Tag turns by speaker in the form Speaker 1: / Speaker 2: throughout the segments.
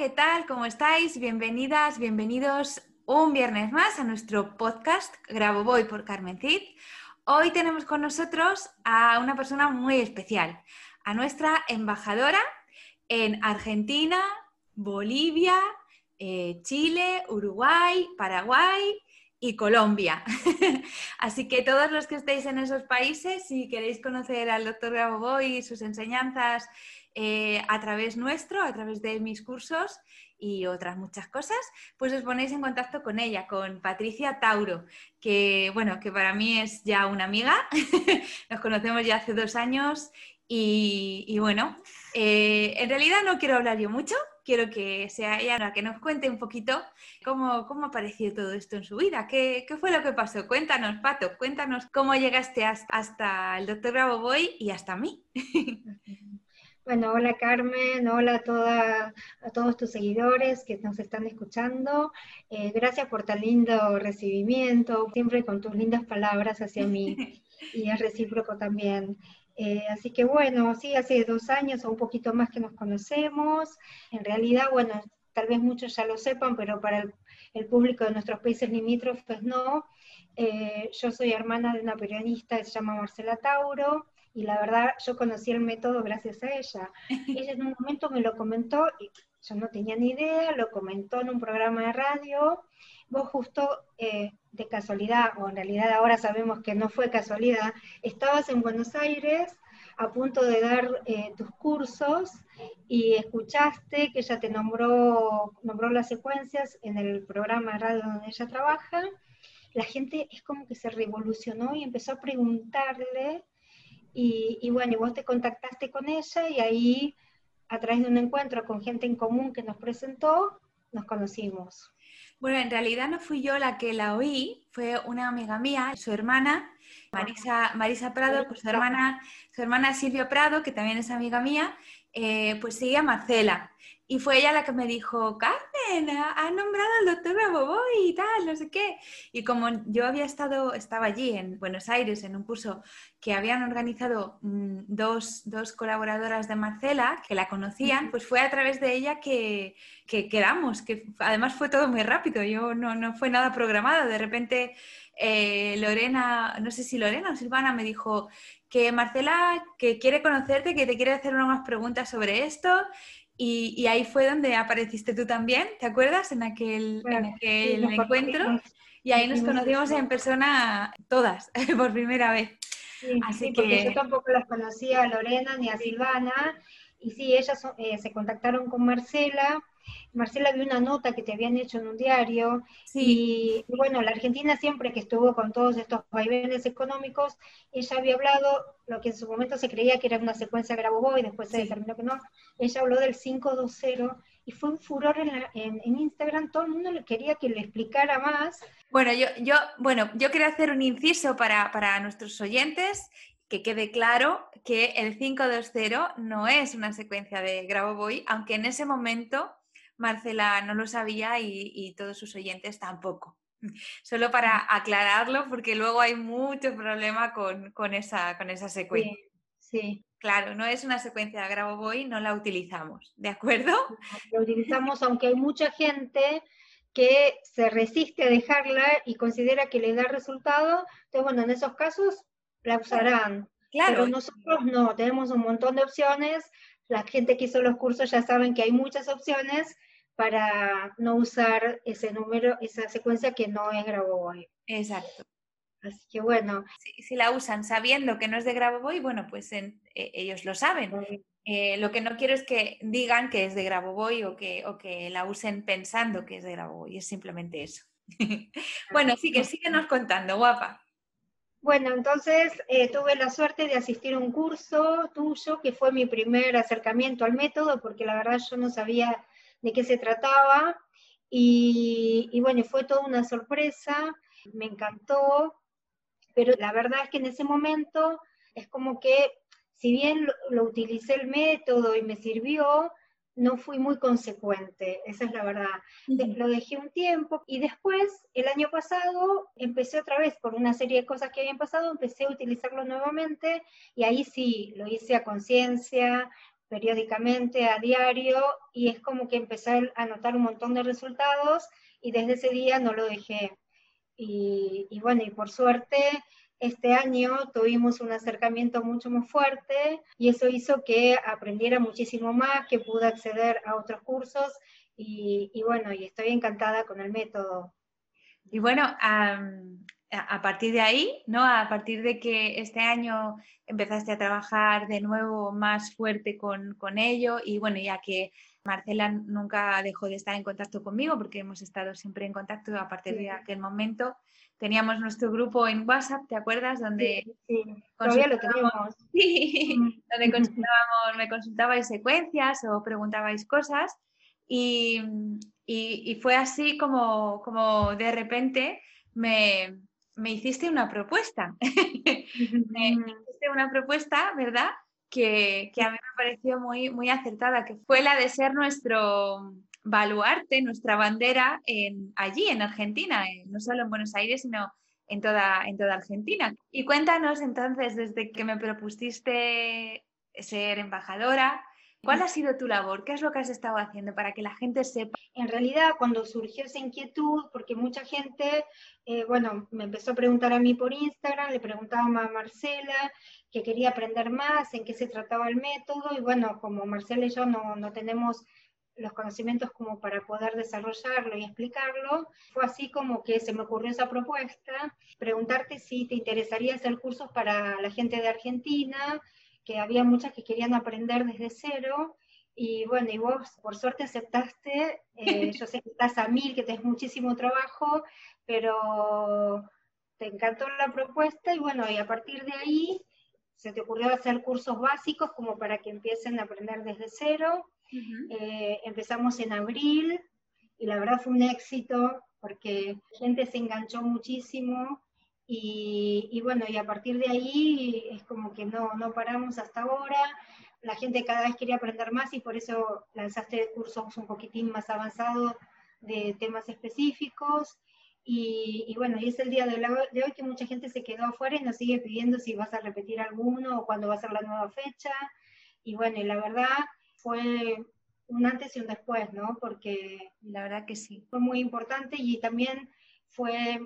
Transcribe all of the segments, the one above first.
Speaker 1: ¿Qué tal? ¿Cómo estáis? Bienvenidas, bienvenidos un viernes más a nuestro podcast Grabo Voy por Carmen Cid. Hoy tenemos con nosotros a una persona muy especial, a nuestra embajadora en Argentina, Bolivia, eh, Chile, Uruguay, Paraguay y Colombia. Así que todos los que estéis en esos países, si queréis conocer al doctor Grabovoi y sus enseñanzas eh, a través nuestro, a través de mis cursos y otras muchas cosas, pues os ponéis en contacto con ella, con Patricia Tauro, que bueno, que para mí es ya una amiga, nos conocemos ya hace dos años y, bueno, eh, en realidad no quiero hablar yo mucho, quiero que sea ella la que nos cuente un poquito cómo, cómo apareció todo esto en su vida, ¿Qué, qué fue lo que pasó. Cuéntanos, Pato, cuéntanos cómo llegaste hasta, hasta el doctor Boy y hasta mí.
Speaker 2: Bueno, hola Carmen, hola a, toda, a todos tus seguidores que nos están escuchando. Eh, gracias por tan lindo recibimiento, siempre con tus lindas palabras hacia mí y es recíproco también. Eh, así que bueno, sí, hace dos años o un poquito más que nos conocemos. En realidad, bueno, tal vez muchos ya lo sepan, pero para el, público de nuestros países limítrofes no. Eh, yo soy hermana de una periodista que se llama Marcela Tauro y la verdad yo conocí el método gracias a ella. Ella en un momento me lo comentó y yo no tenía ni idea, lo comentó en un programa de radio. Vos justo eh, de casualidad, o en realidad ahora sabemos que no fue casualidad, estabas en Buenos Aires a punto de dar eh, tus cursos y escuchaste que ella te nombró, nombró las secuencias en el programa de radio donde ella trabaja. La gente es como que se revolucionó y empezó a preguntarle y, bueno, y vos te contactaste con ella y ahí, a través de un encuentro con gente en común que nos presentó, nos conocimos.
Speaker 1: Bueno, en realidad no fui yo la que la oí, fue una amiga mía, su hermana, Marisa, Marisa Prado, pues su hermana, su hermana Silvia Prado, que también es amiga mía, eh, pues seguía Marcela. Y fue ella la que me dijo, Carmen, ha nombrado al doctor Raboboy y tal, no sé qué. Y como yo había estado, estaba allí en Buenos Aires en un curso que habían organizado mm, dos, dos, colaboradoras de Marcela que la conocían, pues fue a través de ella que, que quedamos, que además fue todo muy rápido, yo no, no fue nada programado. De repente eh, Lorena, no sé si Lorena o Silvana me dijo que Marcela, que quiere conocerte, que te quiere hacer unas preguntas sobre esto y, ahí fue donde apareciste tú también, ¿te acuerdas? En aquel, encuentro. Y ahí nos conocimos en persona todas, por primera vez.
Speaker 2: Así que... yo tampoco las conocía a Lorena ni a Silvana. Y sí, ellas eh, se contactaron con Marcela Marcela vio una nota que te habían hecho en un diario y, bueno, la Argentina siempre que estuvo con todos estos vaivenes económicos, ella había hablado, lo que en su momento se creía que era una secuencia Grabovoi, después se determinó que no, ella habló del 520 y fue un furor en, Instagram, todo el mundo le quería que le explicara más.
Speaker 1: Bueno, yo, yo, bueno, yo quería hacer un inciso para, para nuestros oyentes que quede claro que el 520 no es una secuencia de Grabovoi, aunque en ese momento Marcela no lo sabía y, todos sus oyentes tampoco. Solo para aclararlo, porque luego hay mucho problema con, esa, con esa secuencia.
Speaker 2: Sí,
Speaker 1: Claro, no es una secuencia de Grabovoi, no la utilizamos, ¿de acuerdo?
Speaker 2: La utilizamos aunque hay mucha gente que se resiste a dejarla y considera que le da resultado, entonces bueno, en esos casos la usarán. Claro. Pero nosotros no, tenemos un montón de opciones, la gente que hizo los cursos ya saben que hay muchas opciones, para no usar ese número, esa secuencia que no es Grabovoi.
Speaker 1: Exacto.
Speaker 2: Así que bueno.
Speaker 1: Si, la usan sabiendo que no es de Grabovoi, bueno, pues e, ellos lo saben. Eh, lo que no quiero es que digan que es de Grabovoi o que, o que la usen pensando que es de Grabovoi, es simplemente eso. bueno, sí que síguenos contando, guapa.
Speaker 2: Bueno, entonces eh, tuve la suerte de asistir a un curso tuyo, que fue mi primer acercamiento al método, porque la verdad yo no sabía de qué se trataba. Y, y bueno, fue toda una sorpresa, me encantó, pero la verdad es que en ese momento es como que, si bien lo utilicé el método y me sirvió, no fui muy consecuente, esa es la verdad. Lo dejé un tiempo y después, el año pasado, empecé otra vez por una serie de cosas que habían pasado, empecé a utilizarlo nuevamente y ahí sí, lo hice a conciencia, periódicamente, a diario, y es como que empecé a notar un montón de resultados y desde ese día no lo dejé. Y, y bueno, y por suerte este año tuvimos un acercamiento mucho más fuerte y eso hizo que aprendiera muchísimo más, que pude acceder a otros cursos y, bueno, y estoy encantada con el método.
Speaker 1: Y bueno, a partir de ahí, ¿no? A partir de que este año empezaste a trabajar de nuevo más fuerte con, con ello y bueno, ya que Marcela nunca dejó de estar en contacto conmigo porque hemos estado siempre en contacto a partir de aquel momento teníamos nuestro grupo en WhatsApp, ¿te acuerdas? Donde
Speaker 2: sí, todavía lo teníamos.
Speaker 1: Sí, donde consultábamos, me consultabais secuencias o preguntabais cosas y, fue así como, como de repente me, hiciste una propuesta. me hiciste una propuesta, ¿verdad? Que, que, a mí me pareció muy, muy acertada, que fue la de ser nuestro, baluarte, nuestra bandera en, allí, en Argentina, no solo en Buenos Aires, sino en toda, en toda Argentina. Y cuéntanos entonces, desde que me propusiste ser embajadora, ¿cuál ha sido tu labor? ¿Qué es lo que has estado haciendo para que la gente sepa?
Speaker 2: En realidad, cuando surgió esa inquietud, porque mucha gente, eh, bueno, me empezó a preguntar a mí por Instagram, le preguntaba a Marcela, que quería aprender más, en qué se trataba el método, y bueno, como Marcela y yo no, no tenemos los conocimientos como para poder desarrollarlo y explicarlo, fue así como que se me ocurrió esa propuesta, preguntarte si te interesaría hacer cursos para la gente de Argentina, que había muchas que querían aprender desde cero, y bueno, y vos por suerte aceptaste, eh, yo sé que estás a mil, que tenés muchísimo trabajo, pero te encantó la propuesta y bueno, y a partir de ahí se te ocurrió hacer cursos básicos como para que empiecen a aprender desde cero. Eh, empezamos en abril y la verdad fue un éxito porque la gente se enganchó muchísimo y, bueno, y a partir de ahí es como que no, no paramos hasta ahora. La gente cada vez quería aprender más y por eso lanzaste cursos un poquitín más avanzados de temas específicos. Y, bueno, y es el día de, de, hoy que mucha gente se quedó afuera y nos sigue pidiendo si vas a repetir alguno o cuándo va a ser la nueva fecha. Y bueno, y la verdad, fue un antes y un después, ¿no? Porque
Speaker 1: la verdad que sí.
Speaker 2: Fue muy importante y también fue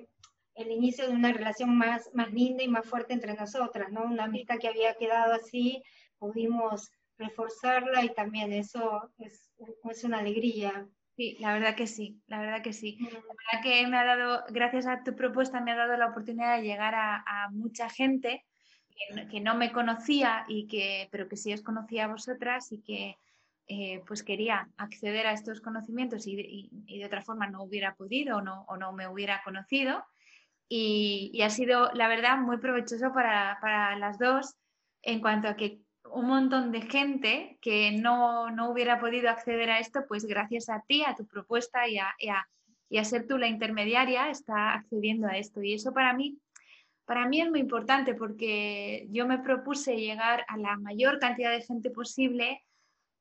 Speaker 2: el inicio de una relación más, más linda y más fuerte entre nosotras, ¿no? Una amistad que había quedado así, pudimos reforzarla y también eso es, es una alegría.
Speaker 1: Sí, la verdad que sí, la verdad que sí. La verdad que me ha dado, gracias a tu propuesta, me ha dado la oportunidad de llegar a, a mucha gente que, no me conocía y que, pero que sí os conocía a vosotras y que eh, pues quería acceder a estos conocimientos y, de otra forma no hubiera podido o no, o no me hubiera conocido. Y, ha sido, la verdad, muy provechoso para, para, las dos en cuanto a que un montón de gente que no, no, hubiera podido acceder a esto, pues gracias a ti, a tu propuesta y a, y a, y a ser tú la intermediaria, está accediendo a esto. Y eso para mí para mí es muy importante porque yo me propuse llegar a la mayor cantidad de gente posible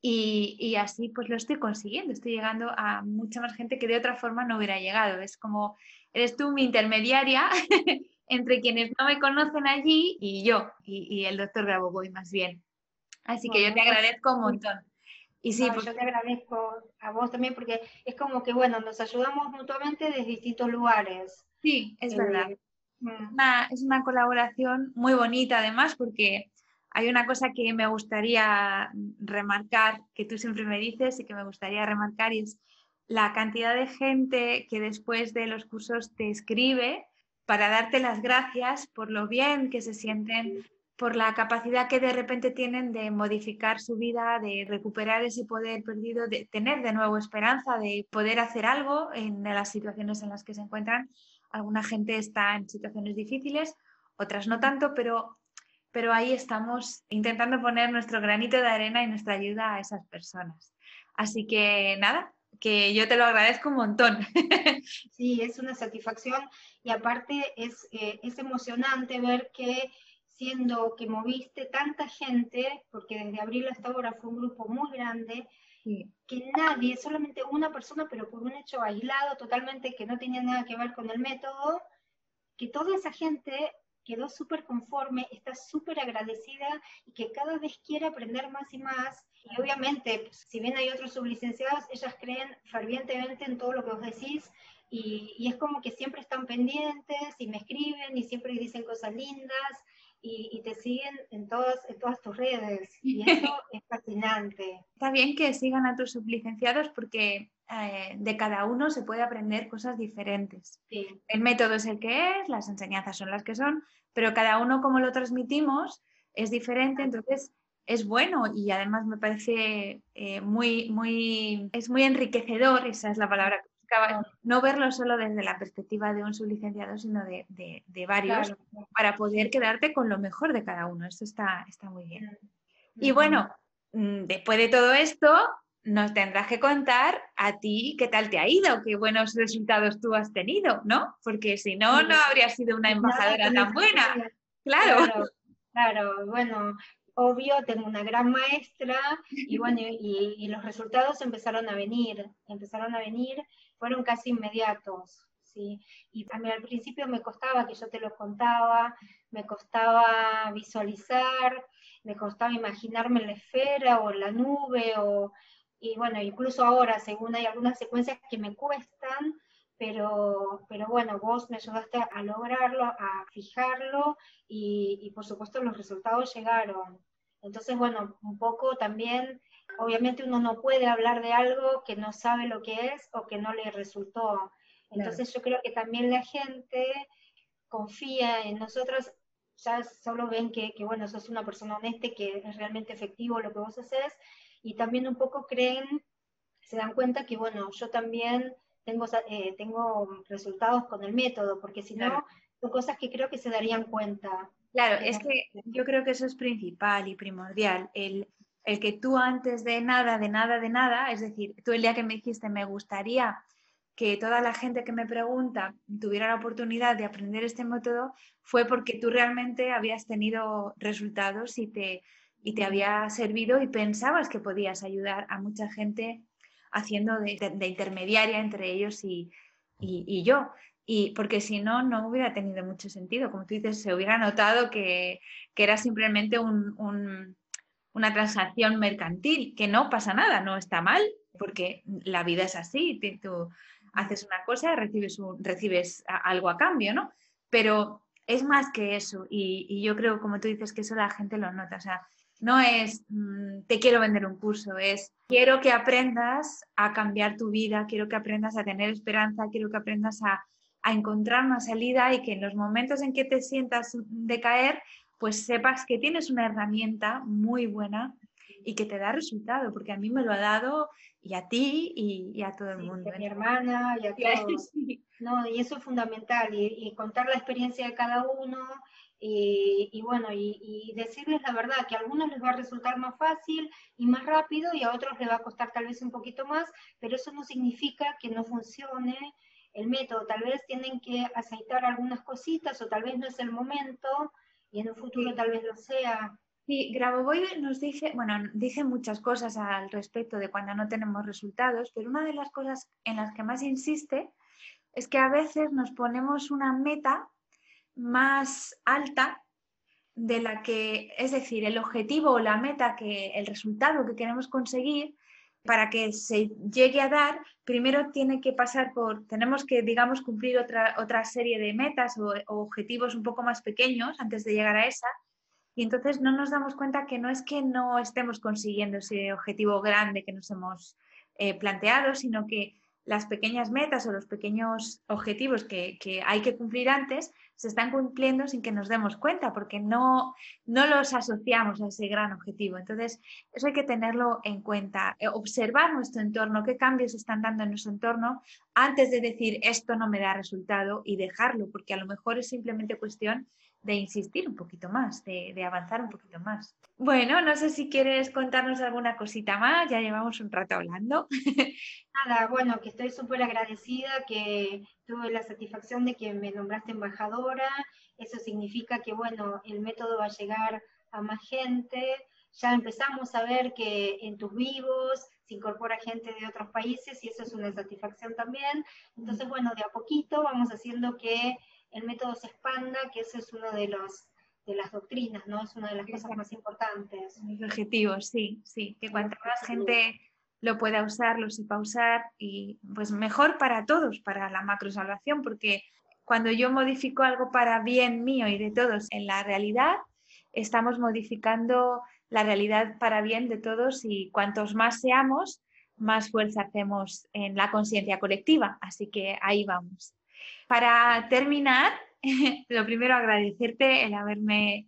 Speaker 1: y, así pues lo estoy consiguiendo. Estoy llegando a mucha más gente que de otra forma no hubiera llegado. Es como, eres tú mi intermediaria entre quienes no me conocen allí y yo, y, el doctor Grabovoi más bien. Así que yo te agradezco un montón.
Speaker 2: Y sí, pues, yo te agradezco a vos también porque es como que, bueno, nos ayudamos mutuamente desde distintos lugares.
Speaker 1: Sí, es verdad. Eh, es una colaboración muy bonita además porque hay una cosa que me gustaría remarcar, que tú siempre me dices y que me gustaría remarcar, es la cantidad de gente que después de los cursos te escribe para darte las gracias por lo bien que se sienten, por la capacidad que de repente tienen de modificar su vida, de recuperar ese poder perdido, de tener de nuevo esperanza, de poder hacer algo en las situaciones en las que se encuentran. Alguna gente está en situaciones difíciles, otras no tanto, pero, pero ahí estamos intentando poner nuestro granito de arena y nuestra ayuda a esas personas. Así que nada, que yo te lo agradezco un montón.
Speaker 2: Sí, es una satisfacción y aparte es, eh, es emocionante ver que siendo que moviste tanta gente, porque desde abril hasta ahora fue un grupo muy grande, que nadie, solamente una persona, pero por un hecho aislado totalmente que no tenía nada que ver con el método, que toda esa gente quedó súper conforme, está súper agradecida y que cada vez quiere aprender más y más. Y obviamente, si bien hay otros sublicenciados, ellas creen fervientemente en todo lo que vos decís y, y, es como que siempre están pendientes y me escriben y siempre dicen cosas lindas y, te siguen en todas, en todas tus redes. Y eso es fascinante.
Speaker 1: Está bien que sigan a tus sublicenciados porque eh, de cada uno se puede aprender cosas diferentes. El método es el que es, las enseñanzas son las que son, pero cada uno como lo transmitimos es diferente, entonces es bueno y además me parece eh, muy, muy, es muy enriquecedor, esa es la palabra que no verlo solo desde la perspectiva de un sublicenciado, sino de, varios, para poder quedarte con lo mejor de cada uno. Eso está, está muy bien. Y bueno, mm, después de todo esto, nos tendrás que contar a ti qué tal te ha ido, qué buenos resultados tú has tenido, ¿no? Porque si no, no habrías sido una embajadora tan buena.
Speaker 2: Claro. claro. Claro, bueno, obvio, tengo una gran maestra y bueno, y, los resultados empezaron a venir, empezaron a venir, fueron casi inmediatos, ¿sí? Y a mí al principio me costaba que yo te lo contaba, me costaba visualizar, me costaba imaginarme la esfera o la nube, o, y bueno, incluso ahora, según hay algunas secuencias que me cuestan, pero, pero bueno, vos me ayudaste a lograrlo, a fijarlo y, y, por supuesto los resultados llegaron. Entonces, bueno, un poco también, obviamente uno no puede hablar de algo que no sabe lo que es o que no le resultó. Entonces yo creo que también la gente confía en nosotros, ya solo ven que, que, bueno, sos una persona honesta, que es realmente efectivo lo que vos haces, y también un poco creen, se dan cuenta que, bueno, yo también tengo, eh, tengo resultados con el método, porque si no, son cosas que creo que se darían cuenta.
Speaker 1: Claro, es que yo creo que eso es principal y primordial, el, el que tú antes de nada, de nada, de nada, es decir, tú el día que me dijiste, me gustaría que toda la gente que me pregunta tuviera la oportunidad de aprender este método, fue porque tú realmente habías tenido resultados y te, y te había servido y pensabas que podías ayudar a mucha gente haciendo de, intermediaria entre ellos y, yo. Y porque si no, no hubiera tenido mucho sentido. Como tú dices, se hubiera notado que, era simplemente una transacción mercantil, que no pasa nada, no está mal, porque la vida es así. Tú haces una cosa y recibes, recibes algo a cambio, ¿no? Pero es más que eso. Y, y, yo creo, como tú dices, que eso la gente lo nota. O sea, no es mm, te quiero vender un curso, es quiero que aprendas a cambiar tu vida, quiero que aprendas a tener esperanza, quiero que aprendas a, encontrar una salida y que en los momentos en que te sientas decaer, pues sepas que tienes una herramienta muy buena y que te da resultado, porque a mí me lo ha dado y a ti y, a todo el mundo.
Speaker 2: A mi hermana y a todos. No, y eso es fundamental, y, contar la experiencia de cada uno y, bueno, y, decirles la verdad, que a algunos les va a resultar más fácil y más rápido y a otros les va a costar tal vez un poquito más, pero eso no significa que no funcione el método. Tal vez tienen que aceitar algunas cositas o tal vez no es el momento y en un futuro tal vez lo sea.
Speaker 1: Sí, Grabovoi nos dice, bueno, dice muchas cosas al respecto de cuando no tenemos resultados, pero una de las cosas en las que más insiste es que a veces nos ponemos una meta más alta de la que, es decir, el objetivo o la meta, que el resultado que queremos conseguir, para que se llegue a dar, primero tiene que pasar por, tenemos que, digamos, cumplir otra, otra serie de metas o, objetivos un poco más pequeños antes de llegar a esa. Y entonces no nos damos cuenta que no es que no estemos consiguiendo ese objetivo grande que nos hemos eh, planteado, sino que las pequeñas metas o los pequeños objetivos que, hay que cumplir antes se están cumpliendo sin que nos demos cuenta, porque no, no los asociamos a ese gran objetivo. Entonces, eso hay que tenerlo en cuenta, eh, observar nuestro entorno, qué cambios están dando en nuestro entorno antes de decir esto no me da resultado y dejarlo, porque a lo mejor es simplemente cuestión de insistir un poquito más, de, avanzar un poquito más. Bueno, no sé si quieres contarnos alguna cosita más, ya llevamos un rato hablando.
Speaker 2: Nada, bueno, que estoy súper agradecida, que tuve la satisfacción de que me nombraste embajadora, eso significa que, bueno, el método va a llegar a más gente, ya empezamos a ver que en tus vivos se incorpora gente de otros países y eso es una satisfacción también. Entonces, bueno, de a poquito vamos haciendo que el método se expanda, que ese es uno de los de las doctrinas, ¿no? Es una de las cosas más importantes.
Speaker 1: Los objetivos, sí, sí, que cuanta más gente lo pueda usar, lo sepa usar y pues mejor para todos, para la macrosalvación, porque cuando yo modifico algo para bien mío y de todos en la realidad, estamos modificando la realidad para bien de todos y cuantos más seamos, más fuerza hacemos en la conciencia colectiva. Así que ahí vamos. Para terminar, lo primero agradecerte el haberme,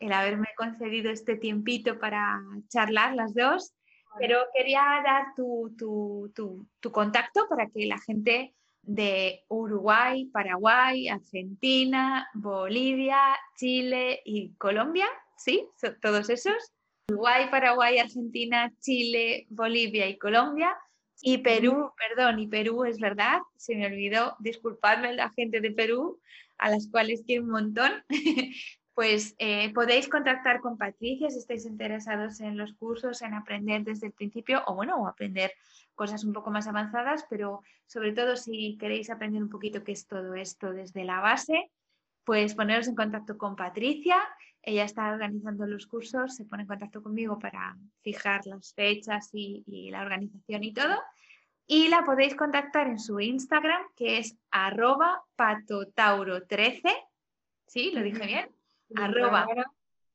Speaker 1: el haberme concedido este tiempito para charlar las dos, pero quería dar tu, tu, contacto para que la gente de Uruguay, Paraguay, Argentina, Bolivia, Chile y Colombia, ¿sí? Todos esos. Uruguay, Paraguay, Argentina, Chile, Bolivia y Colombia y Perú, perdón, y Perú es verdad, se me olvidó, disculpadme la gente de Perú, a las cuales quiero un montón, pues eh, podéis contactar con Patricia si estáis interesados en los cursos, en aprender desde el principio o bueno, o aprender cosas un poco más avanzadas, pero sobre todo si queréis aprender un poquito qué es todo esto desde la base, pues poneros en contacto con Patricia ella está organizando los cursos, se pone en contacto conmigo para fijar las fechas y, la organización y todo. Y la podéis contactar en su Instagram, que es arroba patotauro13. ¿Sí? ¿Lo dije bien?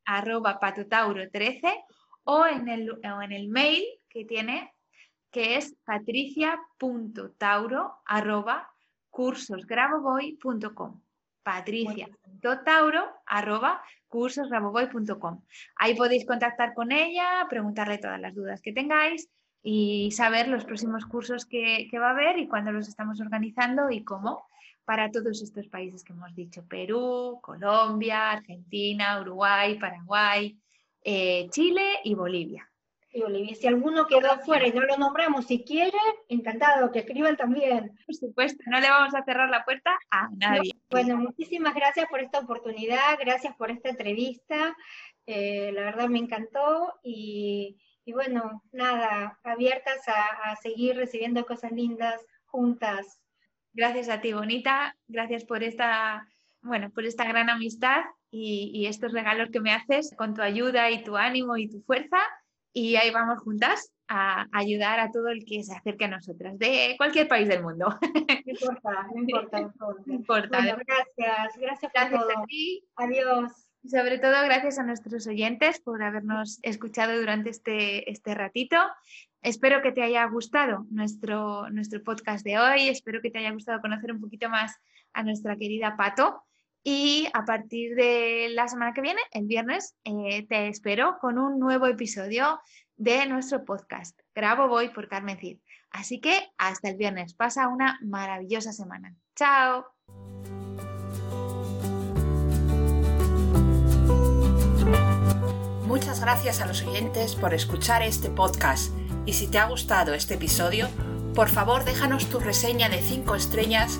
Speaker 1: arroba, patotauro13 o en, el, o en el mail que tiene, que es patricia.tauro arroba cursosgraboboy.com patricia.tauro.cursosraboboy.com. Ahí podéis contactar con ella, preguntarle todas las dudas que tengáis y saber los próximos cursos que, va a haber y cuándo los estamos organizando y cómo para todos estos países que hemos dicho, Perú, Colombia, Argentina, Uruguay, Paraguay, eh, Chile y Bolivia.
Speaker 2: Y Bolivia, si alguno quedó fuera y no lo nombramos, si quiere, encantado, que escriban también.
Speaker 1: Por supuesto, no le vamos a cerrar la puerta a nadie.
Speaker 2: Bueno, muchísimas gracias por esta oportunidad, gracias por esta entrevista. Eh, la verdad me encantó y, bueno, nada, abiertas a, seguir recibiendo cosas lindas juntas.
Speaker 1: Gracias a ti, Bonita. Gracias por esta, bueno, por esta gran amistad y, y estos regalos que me haces con tu ayuda y tu ánimo y tu fuerza y ahí vamos juntas a ayudar a todo el que se acerque a nosotras, de cualquier país del mundo.
Speaker 2: No importa, no importa. No importa. gracias, gracias, por todo. a ti. Adiós.
Speaker 1: Y sobre todo gracias a nuestros oyentes por habernos escuchado durante este, este ratito. Espero que te haya gustado nuestro, nuestro podcast de hoy, espero que te haya gustado conocer un poquito más a nuestra querida Pato. Y a partir de la semana que viene, el viernes, eh, te espero con un nuevo episodio de nuestro podcast. Grabo Voy por Carmen Cid. Así que hasta el viernes. Pasa una maravillosa semana. Chao.
Speaker 3: Muchas gracias a los oyentes por escuchar este podcast. Y si te ha gustado este episodio, por favor déjanos tu reseña de 5 estrellas